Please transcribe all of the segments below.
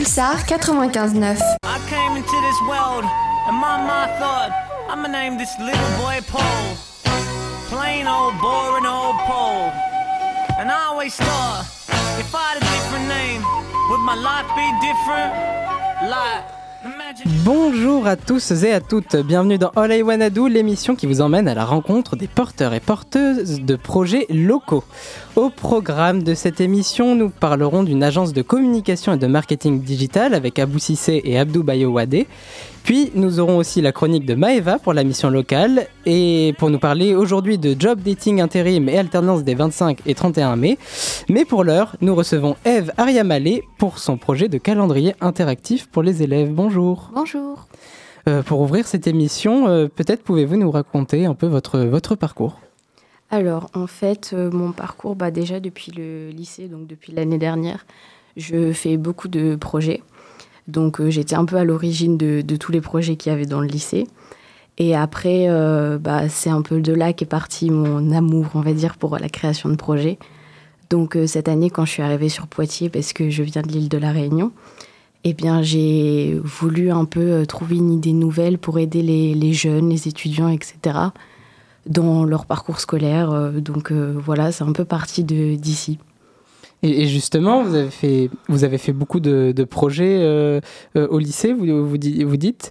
Pulsar 95.9. I came into this world and my mind thought I'ma name this little boy Paul. Plain old boring old Paul. And I always thought if I had a different name, would my life be different? Like Bonjour à tous et à toutes, bienvenue dans Wanna Do, l'émission qui vous emmène à la rencontre des porteurs et porteuses de projets locaux. Au programme de cette émission, nous parlerons d'une agence de communication et de marketing digital avec Abou Sissé et Abdou Bayouadé. Puis nous aurons aussi la chronique de Maeva pour la mission locale et pour nous parler aujourd'hui de job dating intérim et alternance des 25 et 31 mai. Mais pour l'heure, nous recevons Eve Ariamalé pour son projet de calendrier interactif pour les élèves. Bonjour. Bonjour. Euh, pour ouvrir cette émission, euh, peut-être pouvez-vous nous raconter un peu votre, votre parcours? Alors, en fait, euh, mon parcours, bah, déjà depuis le lycée, donc depuis l'année dernière, je fais beaucoup de projets. Donc euh, j'étais un peu à l'origine de, tous les projets qu'il y avait dans le lycée. Et après, euh, bah, c'est un peu de là qu'est parti mon amour, on va dire, pour la création de projets. Donc euh, cette année, quand je suis arrivée sur Poitiers, parce que je viens de l'île de la Réunion, eh bien j'ai voulu un peu trouver une idée nouvelle pour aider les, jeunes, les étudiants, etc., dans leur parcours scolaire. donc voilà, c'est un peu parti d'ici. Et, justement, vous avez fait, vous avez fait beaucoup de, projets euh, euh, au lycée, vous, vous, dites.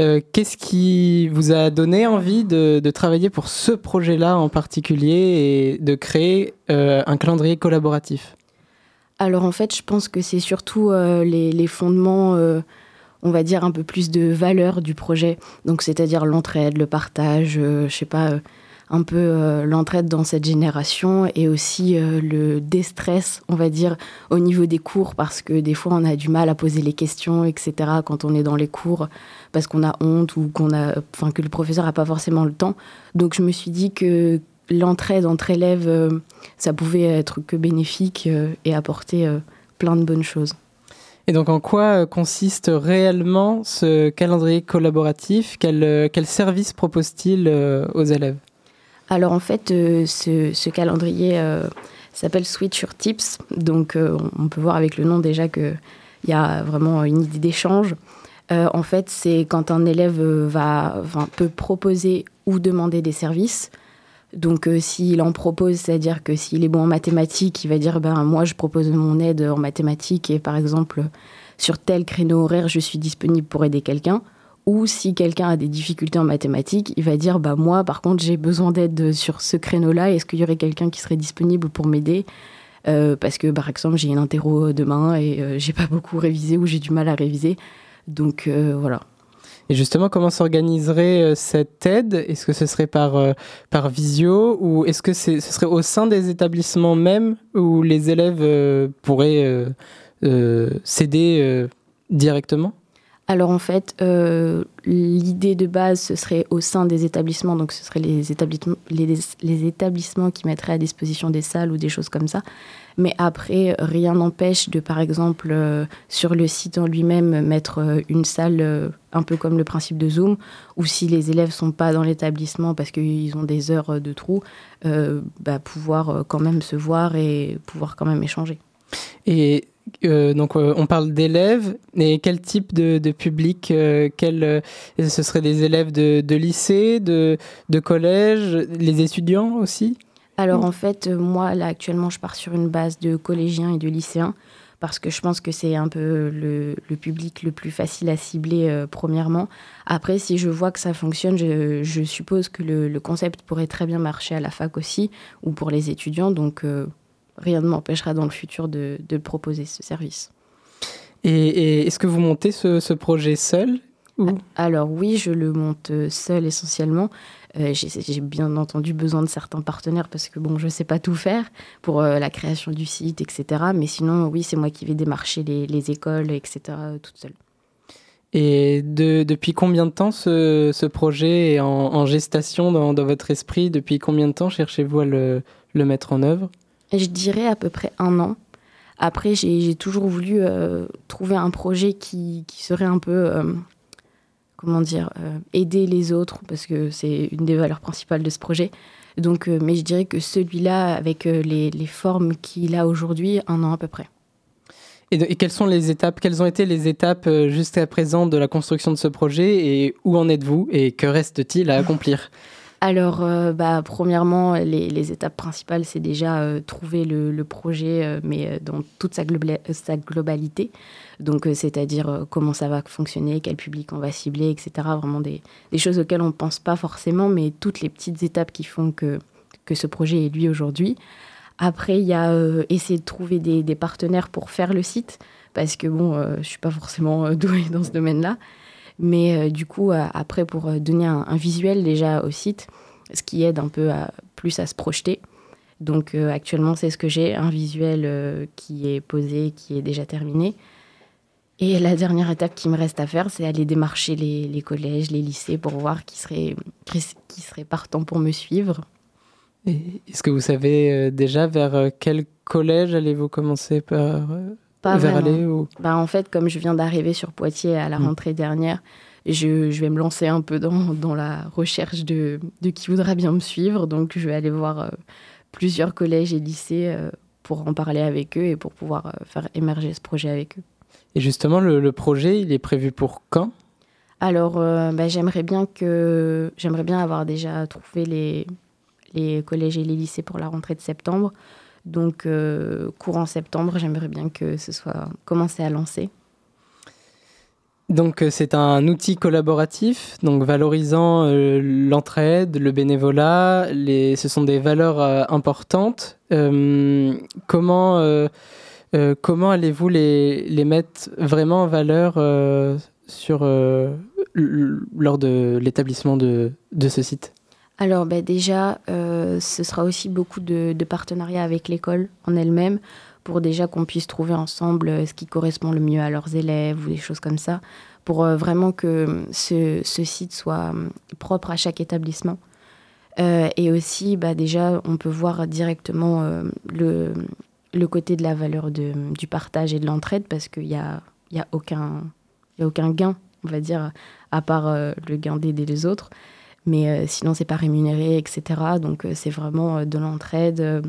Euh, qu'est-ce qui vous a donné envie de, travailler pour ce projet-là en particulier et de créer un calendrier collaboratif? Alors en fait, je pense que c'est surtout les, fondements on va dire un peu plus de valeur du projet. Donc c'est-à-dire l'entraide, le partage, je sais pas, un peu euh, l'entraide dans cette génération et aussi euh, le déstress, on va dire, au niveau des cours, parce que des fois on a du mal à poser les questions, etc. quand on est dans les cours, parce qu'on a honte ou qu'on a, que le professeur n'a pas forcément le temps. Donc je me suis dit que l'entraide entre élèves, euh, ça pouvait être que bénéfique et apporter plein de bonnes choses. Et donc en quoi consiste réellement ce calendrier collaboratif? Quel, quel service propose-t-il aux élèves? Alors en fait, euh, ce, calendrier euh, s'appelle Switch Tips. Donc euh, on peut voir avec le nom déjà qu'il y a vraiment une idée d'échange. en fait, c'est quand un élève va, peut proposer ou demander des services. Donc s'il en propose, c'est-à-dire que s'il est bon en mathématiques, il va dire ben moi je propose mon aide en mathématiques et par exemple sur tel créneau horaire je suis disponible pour aider quelqu'un. Ou si quelqu'un a des difficultés en mathématiques, il va dire bah moi par contre j'ai besoin d'aide sur ce créneau-là. Est-ce qu'il y aurait quelqu'un qui serait disponible pour m'aider? Euh, Parce que par exemple j'ai une interro demain et euh, j'ai pas beaucoup révisé ou j'ai du mal à réviser. Donc euh, voilà. Et justement, comment s'organiserait cette aide? Est-ce que ce serait par, par visio ou est-ce que ce serait au sein des établissements même où les élèves pourraient s'aider directement? Alors en fait, euh, l'idée de base, ce serait au sein des établissements, donc ce seraient les établissements, les, établissements qui mettraient à disposition des salles ou des choses comme ça. Mais après, rien n'empêche de, par exemple, euh, sur le site en lui-même, mettre euh, une salle un peu comme le principe de Zoom, ou si les élèves sont pas dans l'établissement parce qu'ils ont des heures de trou, bah, pouvoir quand même se voir et pouvoir quand même échanger. Et euh, donc euh, on parle d'élèves, et quel type de, public euh, quel, Ce seraient des élèves de, lycée, de, collège, les étudiants aussi? Alors en fait, moi là actuellement je pars sur une base de collégiens et de lycéens parce que je pense que c'est un peu le, public le plus facile à cibler premièrement. Après, si je vois que ça fonctionne, je, suppose que le, le, concept pourrait très bien marcher à la fac aussi ou pour les étudiants. Donc rien ne m'empêchera dans le futur de, proposer ce service. Et, est-ce que vous montez ce, projet seul ou... Alors oui, je le monte seul essentiellement. Euh, j'ai bien entendu besoin de certains partenaires parce que bon, je ne sais pas tout faire pour euh, la création du site, etc. Mais sinon, oui, c'est moi qui vais démarcher les, écoles, etc. toute seule. Et depuis combien de temps ce, projet est en, gestation dans, votre esprit? Depuis combien de temps cherchez-vous à le mettre en œuvre? Je dirais à peu près un an. Après, j'ai toujours voulu euh, trouver un projet qui, serait un peu, euh, comment dire, euh, aider les autres, parce que c'est une des valeurs principales de ce projet. Donc, mais je dirais que celui-là, avec les, formes qu'il a aujourd'hui, un an à peu près. Et, quelles sont les étapes Quelles ont été les étapes jusqu'à présent de la construction de ce projet et où en êtes-vous et que reste-t-il à accomplir? Alors, bah, premièrement, les, étapes principales, c'est déjà trouver le, projet, mais dans toute sa, globalité. Donc, euh, c'est-à-dire euh, comment ça va fonctionner, quel public on va cibler, etc. Vraiment des, choses auxquelles on ne pense pas forcément, mais toutes les petites étapes qui font que, que ce projet est lui aujourd'hui. Après, il y a euh, essayer de trouver des, partenaires pour faire le site, parce que bon, je ne suis pas forcément douée dans ce domaine-là. Mais du coup, après, pour donner un, visuel déjà au site, ce qui aide un peu plus à se projeter. Donc actuellement, c'est ce que j'ai, un visuel qui est posé, qui est déjà terminé. Et la dernière étape qui me reste à faire, c'est aller démarcher les, collèges, les lycées pour voir qui serait, qui serait partant pour me suivre. Est-ce que vous savez euh, déjà vers euh, quel collège allez-vous commencer par euh, Pas vers aller ou... bah, En fait, comme je viens d'arriver sur Poitiers à la hmm. rentrée dernière, je, je, vais me lancer un peu dans, dans la recherche de, de, qui voudra bien me suivre. Donc, je vais aller voir plusieurs collèges et lycées pour en parler avec eux et pour pouvoir faire émerger ce projet avec eux. Et justement, le, projet, il est prévu pour quand? Alors, euh, bah, j'aimerais bien que j'aimerais bien avoir déjà trouvé les, les collèges et les lycées pour la rentrée de septembre. Donc, euh, courant septembre, j'aimerais bien que ce soit commencé à lancer. Donc, euh, c'est un outil collaboratif, donc valorisant l'entraide, le bénévolat. Les, ce sont des valeurs importantes. comment euh, comment allez-vous les, les, mettre vraiment en valeur euh, sur, euh, lors de l'établissement de, de, ce site? Alors bah, déjà, ce sera aussi beaucoup de, partenariats avec l'école en elle-même pour déjà qu'on puisse trouver ensemble ce qui correspond le mieux à leurs élèves ou des choses comme ça, pour vraiment que ce, site soit propre à chaque établissement. et aussi, bah, déjà, on peut voir directement le, côté de la valeur du partage et de l'entraide parce qu'il n'y a, y a, aucun, gain, on va dire, à part euh, le gain d'aider les autres. Mais euh, sinon, c'est pas rémunéré, etc. Donc, euh, c'est vraiment de l'entraide.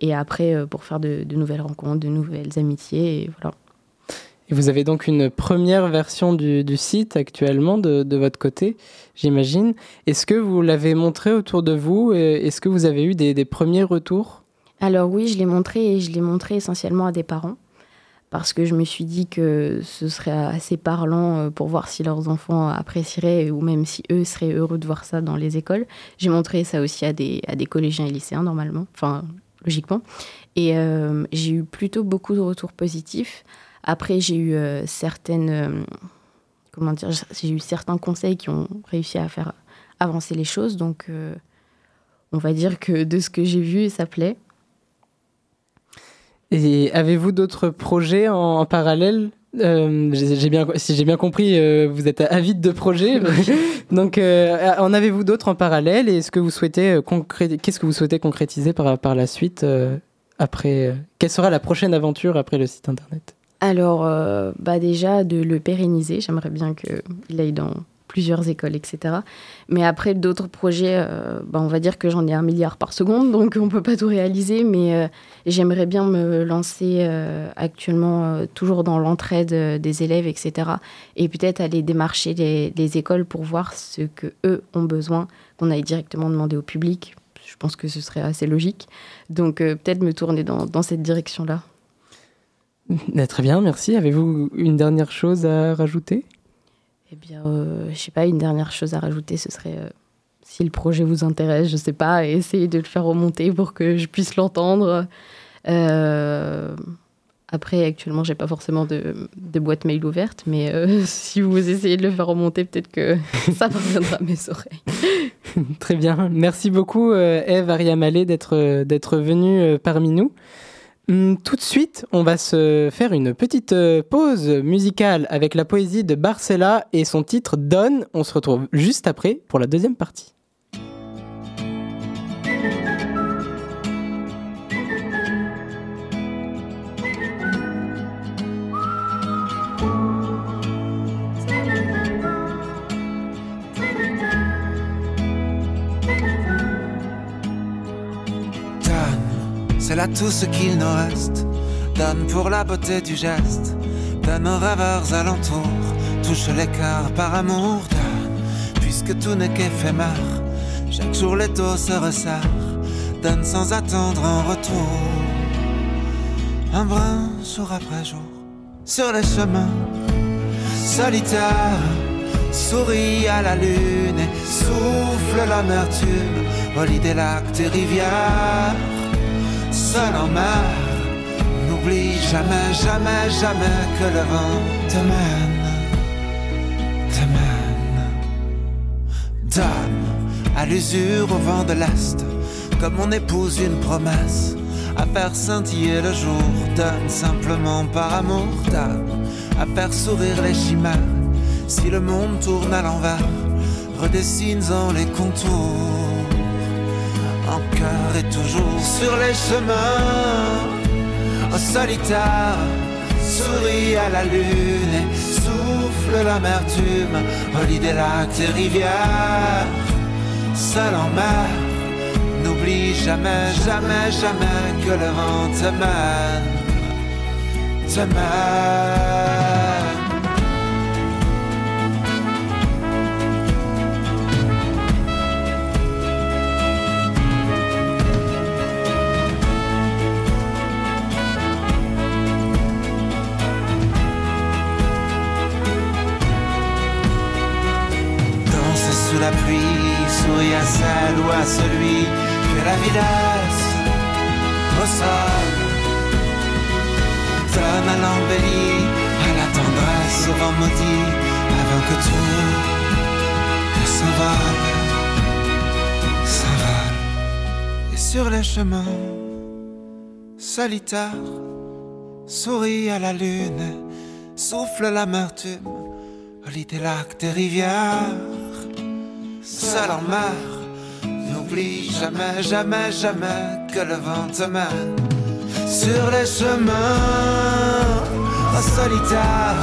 et après, pour faire de, nouvelles rencontres, de nouvelles amitiés. Et voilà. Et vous avez donc une première version du, du site actuellement de, de votre côté, j'imagine. Est-ce que vous l'avez montré autour de vous Est-ce que vous avez eu des, des premiers retours? Alors oui, je l'ai montré et je l'ai montré essentiellement à des parents parce que je me suis dit que ce serait assez parlant euh, pour voir si leurs enfants apprécieraient ou même si eux seraient heureux de voir ça dans les écoles. J'ai montré ça aussi à des, collégiens et lycéens normalement, enfin logiquement. Et euh, j'ai eu plutôt beaucoup de retours positifs. Après, j'ai eu euh, certaines, comment dire, j'ai eu certains conseils qui ont réussi à faire avancer les choses. Donc, on va dire que de ce que j'ai vu, ça plaît. Et avez-vous d'autres projets en, parallèle euh, j'ai bien, si j'ai bien compris, euh, vous êtes avide de projets. Donc, euh, en avez-vous d'autres en parallèle Et est-ce que vous souhaitez qu'est-ce que vous souhaitez concrétiser par, par la suite après Quelle sera la prochaine aventure après le site internet? Alors, bah déjà de le pérenniser. J'aimerais bien qu'il aille dans plusieurs écoles, etc. Mais après, d'autres projets, euh, bah, on va dire que j'en ai un milliard par seconde, donc on ne peut pas tout réaliser, mais euh, j'aimerais bien me lancer euh, actuellement toujours dans l'entraide des élèves, etc. Et peut-être aller démarcher les, écoles pour voir ce que eux ont besoin, qu'on aille directement demander au public. Je pense que ce serait assez logique. Donc peut-être me tourner dans, dans cette direction-là. Très bien, merci. Avez-vous une dernière chose à rajouter? Eh bien, euh, je sais pas, une dernière chose à rajouter, ce serait euh, si le projet vous intéresse, je sais pas, essayer de le faire remonter pour que je puisse l'entendre. Euh, après, actuellement, j'ai pas forcément de, de, boîte mail ouverte, mais si vous essayez de le faire remonter, peut-être que ça parviendra à mes oreilles. Très bien. Merci beaucoup, Eve Ariamalé, d'être venue parmi nous. Hum, tout de suite, on va se faire une petite euh, pause musicale avec la poésie de Barcella et son titre Donne. On se retrouve juste après pour la deuxième partie. C'est là tout ce qu'il nous reste. Donne pour la beauté du geste, donne aux rêveurs alentours, touche cœurs par amour, puisque tout n'est qu'éphémère. Chaque jour les taux se resserrent, donne sans attendre un retour. Un brin jour après jour, sur les chemins. Solitaires, souris à la lune. Et souffle l'amertume. Au des lacs des rivières. Seul en mer, n'oublie jamais, jamais, jamais que le vent te mène, te mène. Donne à l'usure au vent de l'Est, comme on épouse une promesse, à faire scintiller le jour, donne simplement par amour, donne à faire sourire les chimères. Si le monde tourne à l'envers, redessine-en les contours. En cœur et toujours sur les chemins, solitaire, souris à la lune et souffle l'amertume lit des lacs et rivières. Seul en mer, n'oublie jamais, jamais, jamais que le vent te mène, te mène. Sous la pluie, souris à ou à celui que la au sol. Donne à l'embellie, à la tendresse, au vent maudit, avant que tout ne s'envole, s'envole. Et sur les chemins solitaires, souris à la lune, souffle l'amertume lit des lacs, des rivières, seul en mer. N'oublie jamais, jamais, jamais que le vent te mène sur les chemins solitaire.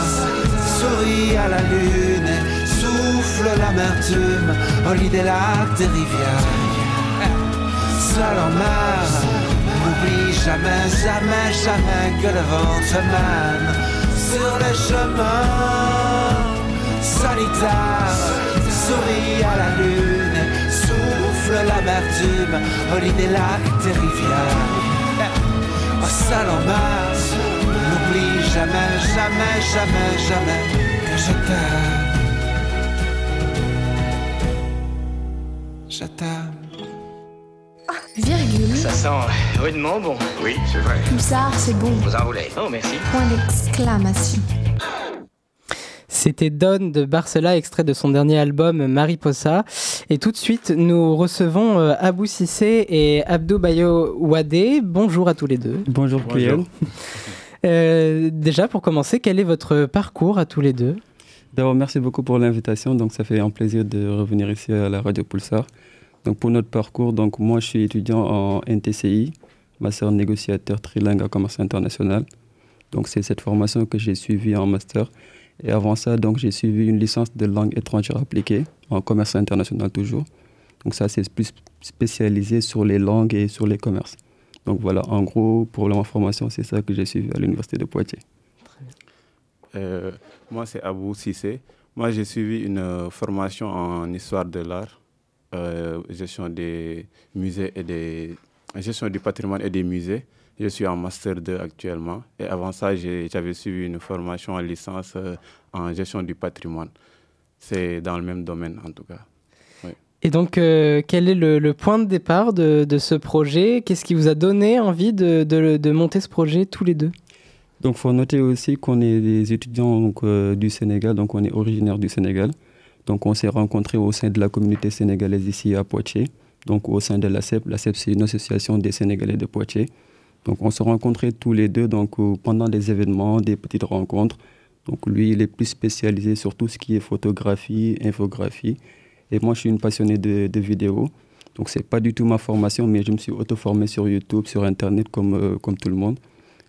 Souris à la lune et souffle l'amertume au lit des lacs, des rivières. Seul en mer, n'oublie jamais, jamais, jamais que le vent te mène sur les chemins solitaire, souris à la lune, souffle l'amertume au lit des lacs, des rivières. En mer, n'oublie jamais, jamais, jamais, jamais que je t'aime. Je t'aime. Virgule, Ça sent rudement bon. Oui, c'est vrai. pulsar, c'est bon. Vous en voulez Oh, merci. Point d'exclamation. C'était Don de Barcela, extrait de son dernier album Mariposa. Et tout de suite, nous recevons euh, Abou Sissé et Abdou Bayo Wadé. Bonjour à tous les deux. Bonjour, Kylian. Euh, déjà, pour commencer, quel est votre parcours à tous les deux? D'abord, merci beaucoup pour l'invitation. Donc, ça fait un plaisir de revenir ici à la radio Pulsar. Donc, pour notre parcours, donc moi, je suis étudiant en NTCI, master négociateur trilingue en commerce international. Donc, c'est cette formation que j'ai suivie en master. Et avant ça, donc, j'ai suivi une licence de langue étrangère appliquée en commerce international toujours. Donc, ça, c'est plus spécialisé sur les langues et sur les commerces. Donc, voilà, en gros, pour la formation, c'est ça que j'ai suivi à l'université de Poitiers. Euh, moi, c'est Abou Sissé. Moi, j'ai suivi une euh, formation en histoire de l'art, euh, gestion des musées et des gestion du patrimoine et des musées. Je suis en master 2 actuellement. Et avant ça, j'avais suivi une formation en licence euh, en gestion du patrimoine. C'est dans le même domaine, en tout cas. Et donc, euh, quel est le, le point de départ de, de ce projet? Qu'est-ce qui vous a donné envie de, de- de monter ce projet tous les deux? Donc, il faut noter aussi qu'on est des étudiants donc, euh, du Sénégal, donc on est originaire du Sénégal. Donc, on s'est rencontrés au sein de la communauté sénégalaise ici à Poitiers, donc au sein de l'ACEP. L'ACEP, c'est une association des Sénégalais de Poitiers. Donc, on se rencontrait tous les deux donc, euh, pendant des événements, des petites rencontres. Donc, lui, il est plus spécialisé sur tout ce qui est photographie, infographie. Et moi, je suis une passionnée de, de vidéo. Donc, ce n'est pas du tout ma formation, mais je me suis auto-formé sur YouTube, sur Internet, comme, euh, comme tout le monde.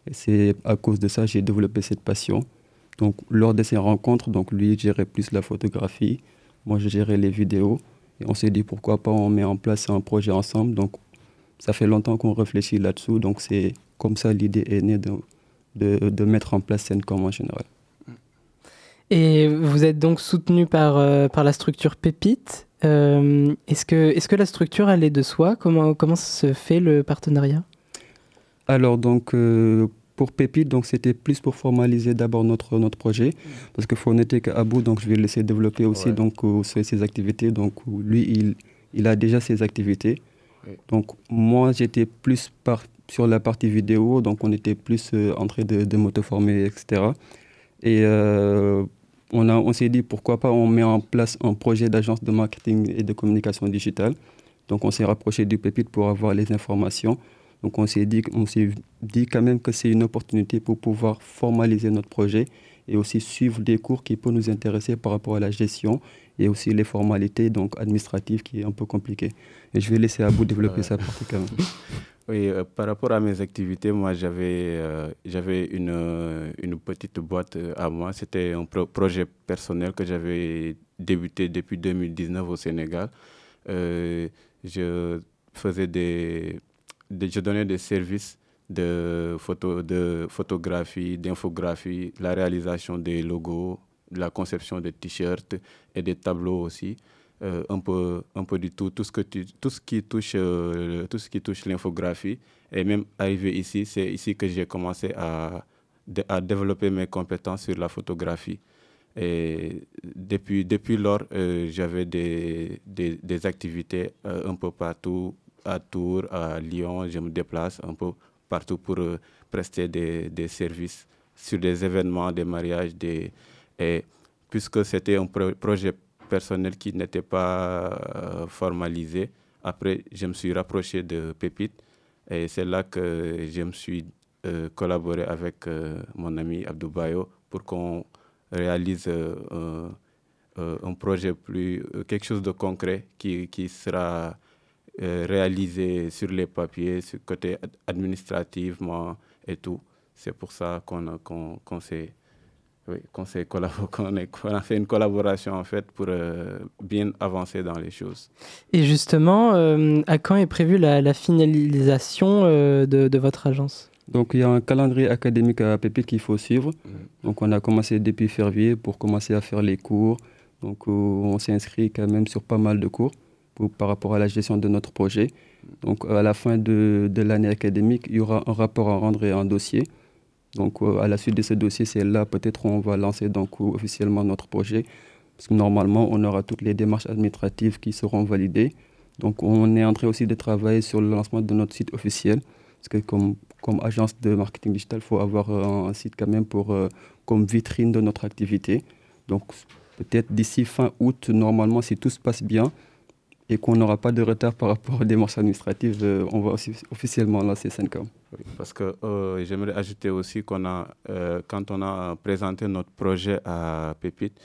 Et c'est à cause de ça que j'ai développé cette passion. Donc, lors de ces rencontres, donc lui gérait plus la photographie, moi je gérais les vidéos. Et on s'est dit pourquoi pas on met en place un projet ensemble. Donc, ça fait longtemps qu'on réfléchit là-dessous. Donc, c'est comme ça l'idée est née de, de, de mettre en place Sencom en général. Et vous êtes donc soutenu par, euh, par la structure Pépite. Euh, est-ce, que, est-ce que la structure, elle est de soi? Comment, comment se fait le partenariat? Alors, donc, euh, pour Pépite, donc, c'était plus pour formaliser d'abord notre, notre projet. Parce qu'il faut noter qu'à bout, donc, je vais laisser développer aussi Ouais. donc, ses, ses activités. Donc, lui, il, il a déjà ses activités. Donc, moi, j'étais plus sur la partie vidéo. Donc, on était plus euh, en train de, de m'auto-former, etc. Et euh, on, on s'est dit pourquoi pas on met en place un projet d'agence de marketing et de communication digitale. Donc on s'est rapproché du Pépite pour avoir les informations. Donc on s'est dit, on s'est dit quand même que c'est une opportunité pour pouvoir formaliser notre projet et aussi suivre des cours qui peuvent nous intéresser par rapport à la gestion et aussi les formalités donc administratives qui est un peu compliqué. Et je vais laisser à bout développer quand même. Oui, euh, par rapport à mes activités, moi j'avais euh, j'avais une, euh, une petite boîte euh, à moi. C'était un pro- projet personnel que j'avais débuté depuis 2019 au Sénégal. Je faisais des, des- je donnais des services de photo de photographie, d'infographie, la réalisation des logos, la conception des t-shirts et des tableaux aussi. Euh, un peu un peu du tout tout ce que tout ce qui touche euh, touche l'infographie. Et même arrivé ici c'est ici que j'ai commencé à à développer mes compétences sur la photographie. Et depuis depuis lors euh, j'avais des, des, activités un peu partout à Tours à Lyon je me déplace un peu partout pour euh, prester des, services sur des événements des mariages des et puisque c'était un pro- projet personnel qui n'était pas euh, formalisé. Après, je me suis rapproché de Pépite et c'est là que je me suis euh, collaboré avec mon ami Abdou Bayo pour qu'on réalise un- projet plus, quelque chose de concret qui, qui sera euh, réalisé sur les papiers, sur le côté ad- administrativement et tout. C'est pour ça qu'on s'est oui, qu'on a fait une collaboration en fait pour euh, bien avancer dans les choses. Et justement, euh, à quand est prévue la, la finalisation euh, de, de votre agence? Donc il y a un calendrier académique à Pépite qu'il faut suivre. Donc on a commencé depuis février pour commencer à faire les cours. Donc euh, on s'est inscrit quand même sur pas mal de cours par rapport à la gestion de notre projet. Donc à la fin de, de l'année académique, il y aura un rapport à rendre et un dossier. Donc euh, à la suite de ce dossier, c'est là peut-être on va lancer donc officiellement notre projet. Parce que normalement, on aura toutes les démarches administratives qui seront validées. Donc on est en train aussi de travailler sur le lancement de notre site officiel. Parce que comme, comme agence de marketing digital, il faut avoir euh, un site quand même pour, euh, comme vitrine de notre activité. Donc peut-être d'ici fin août, normalement, si tout se passe bien et qu'on n'aura pas de retard par rapport aux démarches administratives, euh, on va officiellement lancer Sencom. Oui, parce que euh, j'aimerais ajouter aussi qu'on a, euh, quand on a présenté notre projet à Pépite,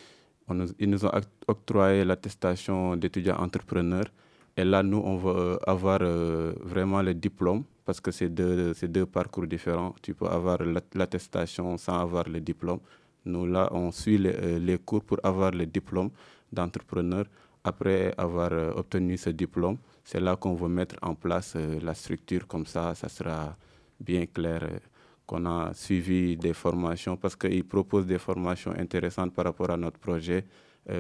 ils nous ont oct- octroyé l'attestation d'étudiant entrepreneur. Et là, nous, on va euh, avoir vraiment le diplôme, parce que c'est deux, parcours différents. Tu peux avoir l'att- l'attestation sans avoir le diplôme. Nous, là, on suit les cours pour avoir le diplôme d'entrepreneur. Après avoir euh, obtenu ce diplôme, c'est là qu'on va mettre en place euh, la structure. Comme ça, ça sera bien clair euh, qu'on a suivi des formations parce qu'ils proposent des formations intéressantes par rapport à notre projet,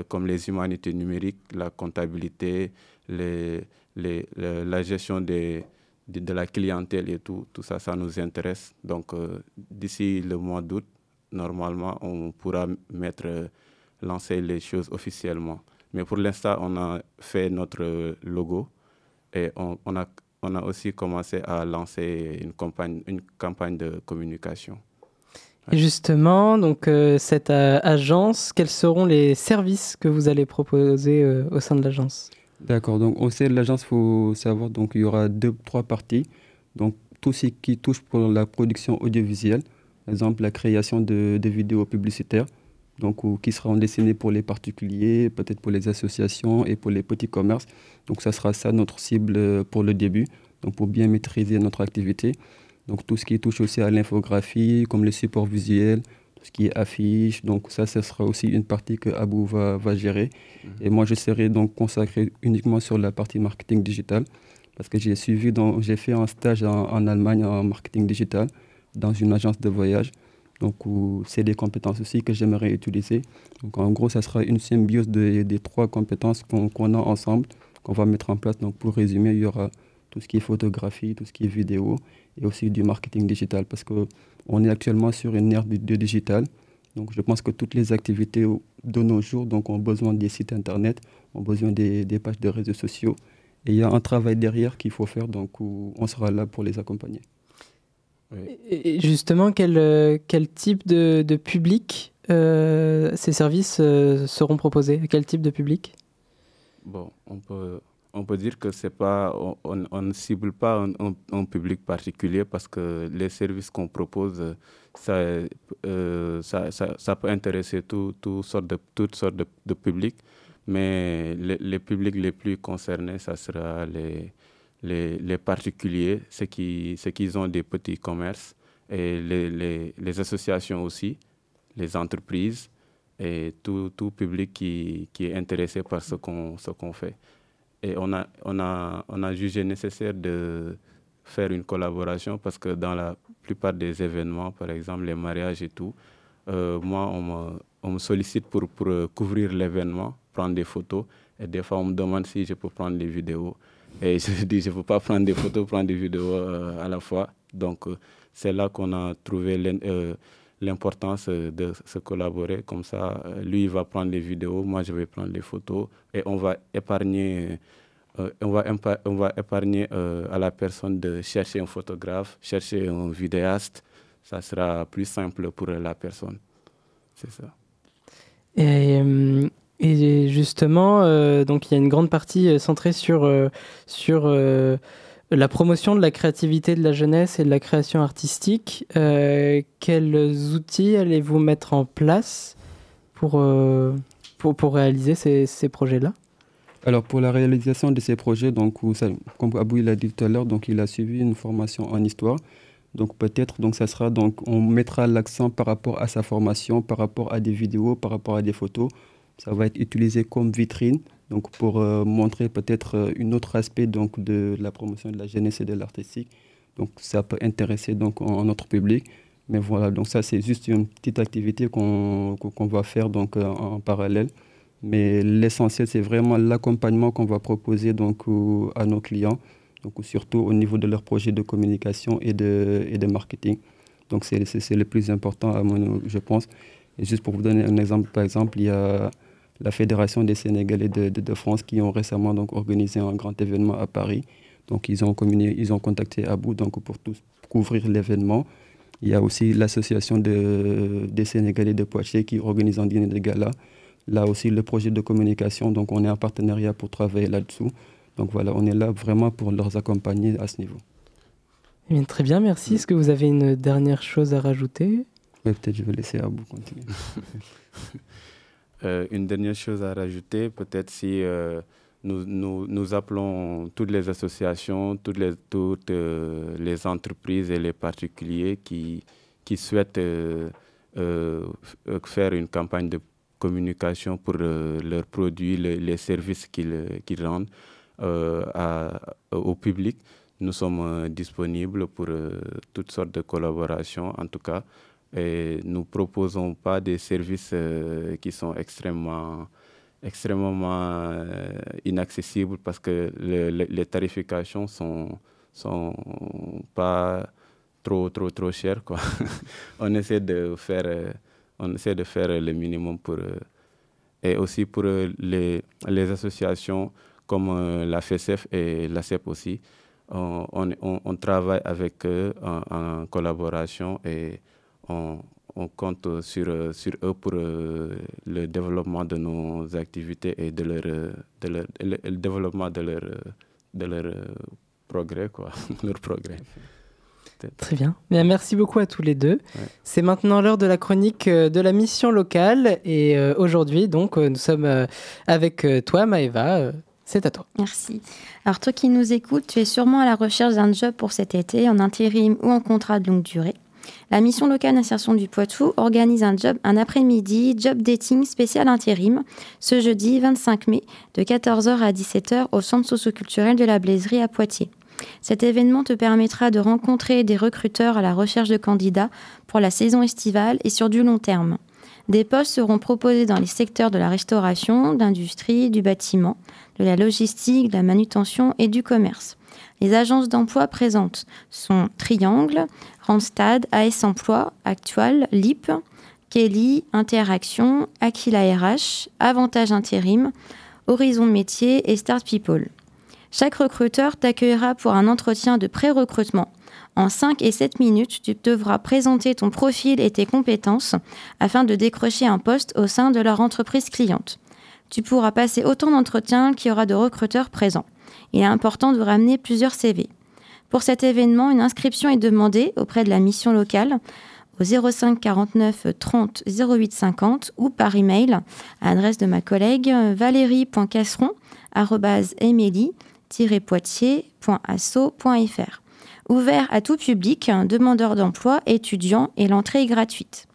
comme les humanités numériques, la comptabilité, la gestion de, la clientèle et tout. Tout ça, ça nous intéresse. Donc, d'ici le mois d'août, normalement, on pourra mettre, lancer les choses officiellement. Mais pour l'instant, on a fait notre logo et on, on a, on a aussi commencé à lancer une campagne, une campagne de communication. Et justement, donc euh, cette euh, agence, quels seront les services que vous allez proposer euh, au sein de l'agence? D'accord, donc au sein de l'agence, il faut savoir donc il y aura deux, trois parties. Donc tout ce qui touche pour la production audiovisuelle, par exemple la création de, de vidéos publicitaires, donc ou qui seront dessinées pour les particuliers, peut-être pour les associations et pour les petits commerces. Donc ça sera ça notre cible euh, pour le début, donc pour bien maîtriser notre activité. Donc tout ce qui touche aussi à l'infographie, comme les supports visuels, tout ce qui est affiches, donc ça, ce sera aussi une partie que Abou va, va gérer. Et moi, je serai donc consacré uniquement sur la partie marketing digital, parce que j'ai suivi, j'ai fait un stage en, en Allemagne en marketing digital dans une agence de voyage. Donc, c'est des compétences aussi que j'aimerais utiliser. Donc, en gros, ça sera une symbiose des trois compétences qu'on a ensemble, qu'on va mettre en place. Donc, pour résumer, il y aura tout ce qui est photographie, tout ce qui est vidéo et aussi du marketing digital parce qu'on est actuellement sur une ère de, digital. Donc, je pense que toutes les activités de nos jours ont besoin des sites internet, ont besoin des pages de réseaux sociaux. Et il y a un travail derrière qu'il faut faire, donc on sera là pour les accompagner. Et justement, quel, euh, quel type de, de public euh, ces services euh, seront proposés? À quel type de public? Bon, on peut, on peut dire que c'est pas, on, on, ne cible pas un, public particulier parce que les services qu'on propose, ça, ça, ça, ça, peut intéresser tout, tout sortes de, toutes sortes de, de publics, mais les, les, publics les plus concernés, ça sera les, les, particuliers, ceux qui, ceux qui ont des petits commerces, et les, les, associations aussi, les entreprises et tout, tout public qui, qui, est intéressé par ce qu'on fait. Et on a, on, a, on a jugé nécessaire de faire une collaboration parce que dans la plupart des événements, par exemple les mariages et tout, euh, moi, on me, on me, sollicite pour, pour couvrir l'événement, prendre des photos. Et des fois, on me demande si je peux prendre des vidéos. Et je dis, je ne peux pas prendre des photos, prendre des vidéos euh, à la fois. Donc, euh, c'est là qu'on a trouvé euh, l'importance de se collaborer. Comme ça, lui, il va prendre les vidéos, moi, je vais prendre les photos. Et on va épargner, on va, on va épargner à la personne de chercher un photographe, chercher un vidéaste. Ça sera plus simple pour la personne. C'est ça. Et et justement, euh, donc il y a une grande partie euh, centrée sur, euh, sur la promotion de la créativité de la jeunesse et de la création artistique. quels outils allez-vous mettre en place pour, pour, pour, réaliser ces, ces projets-là? Alors pour la réalisation de ces projets, donc, comme Abou l'a dit tout à l'heure, donc il a suivi une formation en histoire. Donc peut-être, donc ça sera donc on mettra l'accent par rapport à sa formation, par rapport à des vidéos, par rapport à des photos ça va être utilisé comme vitrine donc pour euh, montrer peut-être euh, un autre aspect donc de la promotion de la jeunesse et de l'artistique. Donc ça peut intéresser donc en, notre public. Mais voilà, donc ça c'est juste une petite activité qu'on va faire donc euh, en parallèle. Mais l'essentiel c'est vraiment l'accompagnement qu'on va proposer donc à nos clients, donc surtout au niveau de leurs projets de communication et de, et de marketing. Donc c'est le plus important à mon, je pense. Juste pour vous donner un exemple, par exemple, il y a la Fédération des Sénégalais de, de, France qui ont récemment donc organisé un grand événement à Paris. Donc ils ont, communiqué, ils ont contacté Abou donc, pour tous couvrir l'événement. Il y a aussi l'association de, des Sénégalais de Poitiers qui organise un dîner de gala. Là aussi, le projet de communication, donc on est en partenariat pour travailler là-dessous. Donc voilà, on est là vraiment pour leur accompagner à ce niveau. Eh bien, très bien, merci. Est-ce que vous avez une dernière chose à rajouter? Peut-être je vais laisser Abou continuer. Euh, une dernière chose à rajouter, peut-être si euh, nous, appelons toutes les associations, toutes euh, les entreprises et les particuliers qui, qui souhaitent faire une campagne de communication pour leurs produits, les services qu'ils rendent au public. Nous sommes disponibles pour toutes sortes de collaborations, en tout cas. Et nous proposons pas des services euh, qui sont extrêmement, extrêmement euh, inaccessibles parce que le, les tarifications sont, sont pas trop, trop, trop chères. Quoi. on, essaie de faire, euh, on essaie de faire le minimum pour... et aussi pour les, les associations comme la FSF et la CEP aussi. On, on, on, travaille avec eux en, en collaboration et on, compte sur, sur eux pour euh, le développement de nos activités et de leur, de leur le, développement de leur, de leur progrès, quoi, leur progrès. Très bien. bien. Merci beaucoup à tous les deux. C'est maintenant l'heure de la chronique euh, de la mission locale. Et euh, aujourd'hui, donc, nous sommes avec toi, Maëva. C'est à toi. Merci. Alors, toi qui nous écoutes, tu es sûrement à la recherche d'un job pour cet été, en intérim ou en contrat de longue durée. La mission locale d'insertion du Poitou organise un un après-midi, job dating spécial intérim, ce jeudi 25 mai, de 14h à 17h au centre socioculturel de la Blaiserie à Poitiers. Cet événement te permettra de rencontrer des recruteurs à la recherche de candidats pour la saison estivale et sur du long terme. Des postes seront proposés dans les secteurs de la restauration, d'industrie, du bâtiment, de la logistique, de la manutention et du commerce. Les agences d'emploi présentes sont Triangle, Randstad, AS Emploi, Actual, LIP, Kelly, Interaction, Aquila RH, Avantage Intérim, Horizon Métier et Start People. Chaque recruteur t'accueillera pour un entretien de pré-recrutement. En 5 et 7 minutes, tu devras présenter ton profil et tes compétences afin de décrocher un poste au sein de leur entreprise cliente. Tu pourras passer autant d'entretiens qu'il y aura de recruteurs présents. Il est important de ramener plusieurs CV. Pour cet événement, une inscription est demandée auprès de la mission locale au 05 49 30 08 50 ou par email à l'adresse de ma collègue valérie.casseron@emily-poitiers.asso.fr. Ouvert à tout public, demandeurs d'emploi, étudiants et l'entrée est gratuite.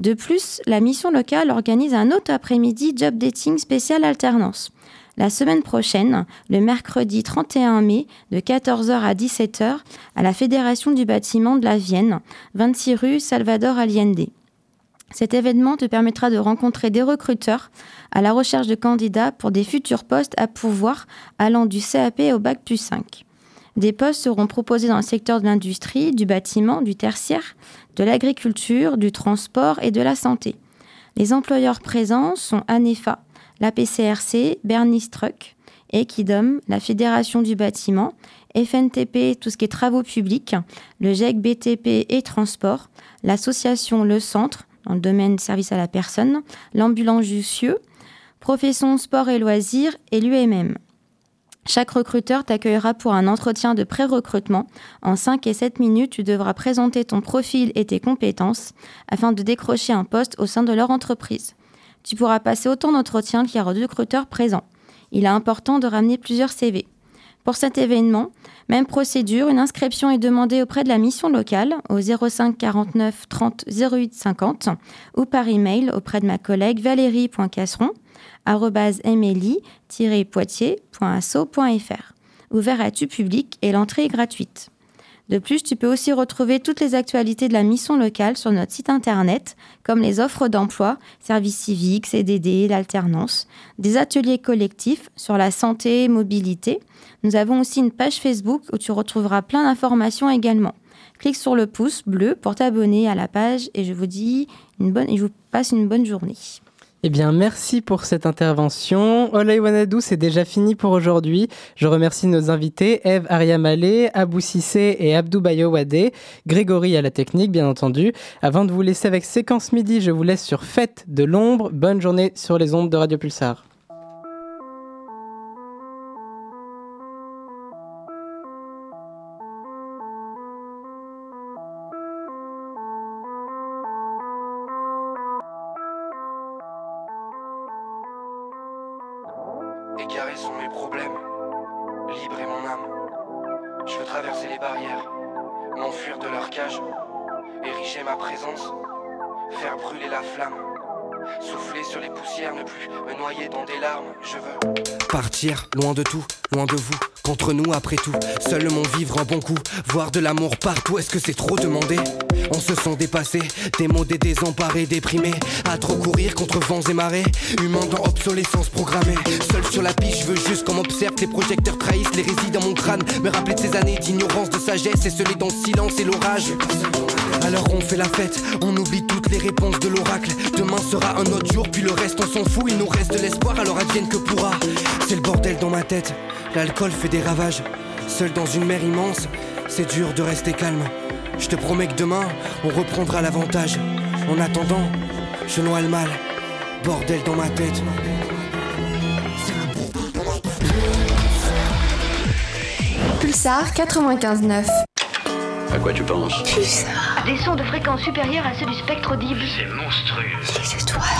De plus, la mission locale organise un autre après-midi job dating spécial alternance. La semaine prochaine, le mercredi 31 mai, de 14h à 17h, à la Fédération du bâtiment de la Vienne, 26 rue Salvador Allende. Cet événement te permettra de rencontrer des recruteurs à la recherche de candidats pour des futurs postes à pourvoir allant du CAP au bac plus 5. Des postes seront proposés dans le secteur de l'industrie, du bâtiment, du tertiaire, de l'agriculture, du transport et de la santé. Les employeurs présents sont ANEFA, la PCRC, Bernie Truck, Equidom, la Fédération du bâtiment, FNTP, tout ce qui est travaux publics, le GEC BTP et transport, l'association Le Centre, dans le domaine service à la personne, l'ambulance Jussieu, Profession Sport et Loisirs et l'UMM. Chaque recruteur t'accueillera pour un entretien de pré-recrutement. En 5 et 7 minutes, tu devras présenter ton profil et tes compétences afin de décrocher un poste au sein de leur entreprise. Tu pourras passer autant d'entretiens qu'il y aura de recruteurs présents. Il est important de ramener plusieurs CV. Pour cet événement, même procédure, une inscription est demandée auprès de la mission locale au 05 49 30 08 50 ou par email auprès de ma collègue valérie.casseron poitiersasofr ouvert à tout public et l'entrée est gratuite. De plus, tu peux aussi retrouver toutes les actualités de la mission locale sur notre site internet, comme les offres d'emploi, services civiques, CDD, l'alternance, des ateliers collectifs sur la santé et mobilité. Nous avons aussi une page Facebook où tu retrouveras plein d'informations également. Clique sur le pouce bleu pour t'abonner à la page et je vous dis une bonne, je vous passe une bonne journée. Eh bien, merci pour cette intervention. Olay Wanadou, c'est déjà fini pour aujourd'hui. Je remercie nos invités, Eve Ariamale, Abou Sissé et Abdou Bayowade, Grégory à la technique, bien entendu. Avant de vous laisser avec Séquence Midi, je vous laisse sur Fête de l'ombre. Bonne journée sur les ondes de Radio Pulsar. Loin de tout, loin de vous. Contre nous, après tout, seul mon vivre un bon coup. Voir de l'amour partout, est-ce que c'est trop demandé? On se sent dépassé, démodé, désemparé, déprimé. À trop courir contre vents et marées. Humain dans obsolescence programmée. Seul sur la piste, je veux juste qu'on m'observe. Les projecteurs trahissent les résidus dans mon crâne. Me rappeler de ces années d'ignorance, de sagesse et celui dans le silence et l'orage. Alors on fait la fête, on oublie toutes les réponses de l'oracle. Demain sera un autre jour, puis le reste on s'en fout. Il nous reste de l'espoir, alors advienne que pourra. C'est le bordel dans ma tête, l'alcool fait des ravages. Seul dans une mer immense, c'est dur de rester calme. Je te promets que demain, on reprendra l'avantage. En attendant, je noie le mal, bordel dans ma tête. Pulsar 95.9. À quoi tu penses? Pulsar. Des sons de fréquence supérieure à ceux du spectre audible. C'est monstrueux. En plus.